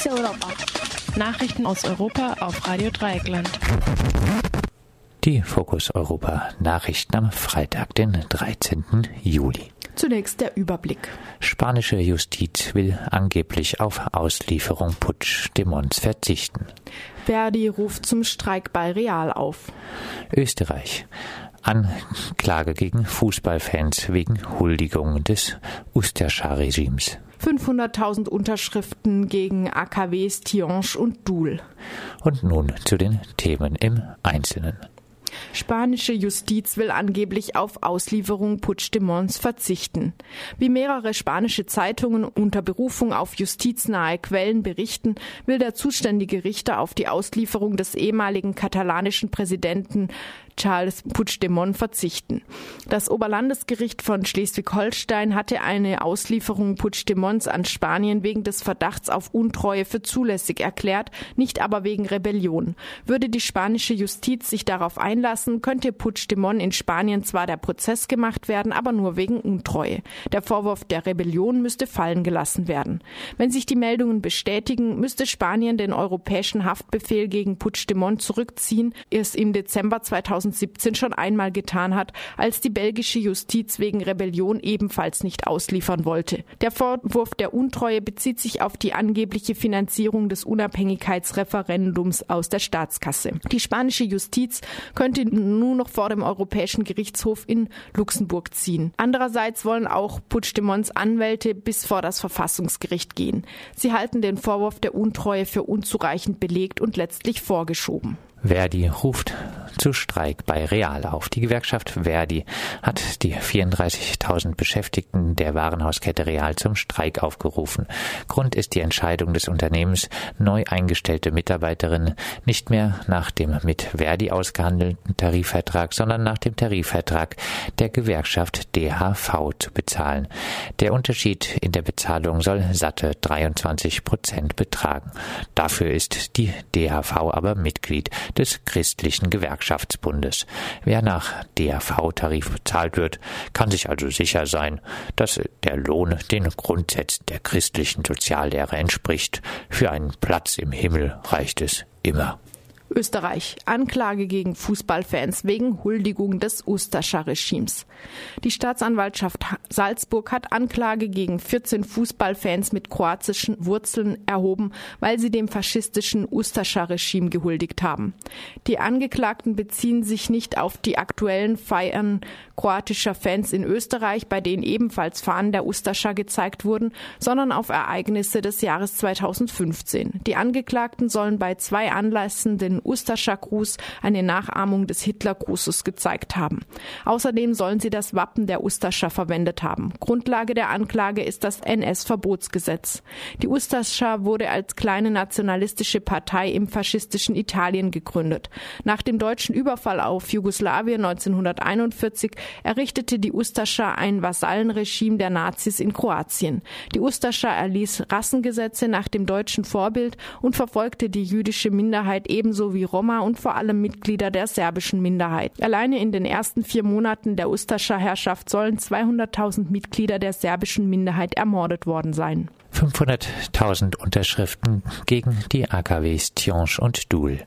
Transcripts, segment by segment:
Fokus Europa. Nachrichten aus Europa auf Radio Dreieckland. Die Fokus Europa Nachrichten am Freitag, den 13. Juli. Zunächst der Überblick. Spanische Justiz will angeblich auf Auslieferung Putsch-Demons verzichten. Verdi ruft zum Streik bei Real auf. Österreich. Anklage gegen Fußballfans wegen Huldigung des Ustascha-Regimes. 500.000 Unterschriften gegen AKWs Tianche und Doul. Und nun zu den Themen im Einzelnen. Spanische Justiz will angeblich auf Auslieferung Puigdemonts verzichten. Wie mehrere spanische Zeitungen unter Berufung auf justiznahe Quellen berichten, will der zuständige Richter auf die Auslieferung des ehemaligen katalanischen Präsidenten Charles Puigdemont verzichten. Das Oberlandesgericht von Schleswig-Holstein hatte eine Auslieferung Puigdemonts an Spanien wegen des Verdachts auf Untreue für zulässig erklärt, nicht aber wegen Rebellion. Würde die spanische Justiz sich darauf einlassen, könnte Puigdemont in Spanien zwar der Prozess gemacht werden, aber nur wegen Untreue. Der Vorwurf der Rebellion müsste fallen gelassen werden. Wenn sich die Meldungen bestätigen, müsste Spanien den europäischen Haftbefehl gegen Puigdemont zurückziehen, es im Dezember 2000 2017 schon einmal getan hat, als die belgische Justiz wegen Rebellion ebenfalls nicht ausliefern wollte. Der Vorwurf der Untreue bezieht sich auf die angebliche Finanzierung des Unabhängigkeitsreferendums aus der Staatskasse. Die spanische Justiz könnte nun noch vor dem Europäischen Gerichtshof in Luxemburg ziehen. Andererseits wollen auch Puigdemonts Anwälte bis vor das Verfassungsgericht gehen. Sie halten den Vorwurf der Untreue für unzureichend belegt und letztlich vorgeschoben. Verdi ruft zu Streik bei Real auf. Die Gewerkschaft Verdi hat die 34.000 Beschäftigten der Warenhauskette Real zum Streik aufgerufen. Grund ist die Entscheidung des Unternehmens, neu eingestellte Mitarbeiterinnen nicht mehr nach dem mit Verdi ausgehandelten Tarifvertrag, sondern nach dem Tarifvertrag der Gewerkschaft DHV zu bezahlen. Der Unterschied in der Bezahlung soll satte 23 Prozent betragen. Dafür ist die DHV aber Mitglied des christlichen Gewerkschaftsbundes. Wer nach DRV-Tarif bezahlt wird, kann sich also sicher sein, dass der Lohn den Grundsätzen der christlichen Soziallehre entspricht. Für einen Platz im Himmel reicht es immer. Österreich. Anklage gegen Fußballfans wegen Huldigung des Ustascher Regimes. Die Staatsanwaltschaft Salzburg hat Anklage gegen 14 Fußballfans mit kroatischen Wurzeln erhoben, weil sie dem faschistischen Ustascher Regime gehuldigt haben. Die Angeklagten beziehen sich nicht auf die aktuellen Feiern kroatischer Fans in Österreich, bei denen ebenfalls Fahnen der Ustascher gezeigt wurden, sondern auf Ereignisse des Jahres 2015. Die Angeklagten sollen bei zwei Anlässen den Ustascher Gruß eine Nachahmung des Hitlergrußes gezeigt haben. Außerdem sollen sie das Wappen der Ustascher verwendet haben. Grundlage der Anklage ist das NS-Verbotsgesetz. Die Ustascher wurde als kleine nationalistische Partei im faschistischen Italien gegründet. Nach dem deutschen Überfall auf Jugoslawien 1941 errichtete die Ustascher ein Vasallenregime der Nazis in Kroatien. Die Ustascher erließ Rassengesetze nach dem deutschen Vorbild und verfolgte die jüdische Minderheit ebenso sowie Roma und vor allem Mitglieder der serbischen Minderheit. Alleine in den ersten vier Monaten der Ustascher Herrschaft sollen 200.000 Mitglieder der serbischen Minderheit ermordet worden sein. 500.000 Unterschriften gegen die AKWs Tianche und Doul.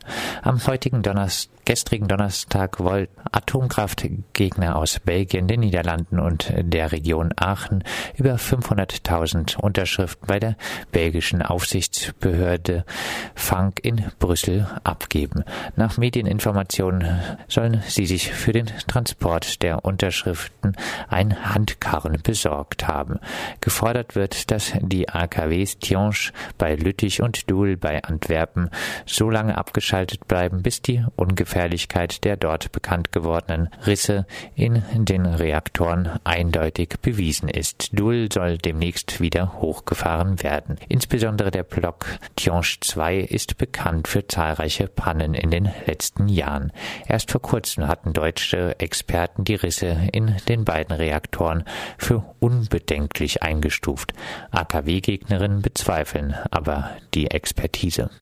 Am heutigen Donnerstag, gestrigen Donnerstag wollten Atomkraftgegner aus Belgien, den Niederlanden und der Region Aachen über 500.000 Unterschriften bei der belgischen Aufsichtsbehörde Funk in Brüssel abgeben. Nach Medieninformationen sollen sie sich für den Transport der Unterschriften ein Handkarren besorgt haben. Gefordert wird, dass die AKWs Tianche bei Lüttich und Doul bei Antwerpen so lange abgeschaltet bleiben, bis die Ungefährlichkeit der dort bekannt gewordenen Risse in den Reaktoren eindeutig bewiesen ist. Doul soll demnächst wieder hochgefahren werden. Insbesondere der Block Tianche 2 ist bekannt für zahlreiche Pannen in den letzten Jahren. Erst vor kurzem hatten deutsche Experten die Risse in den beiden Reaktoren für unbedenklich eingestuft. AKW Gegnerinnen bezweifeln aber die Expertise.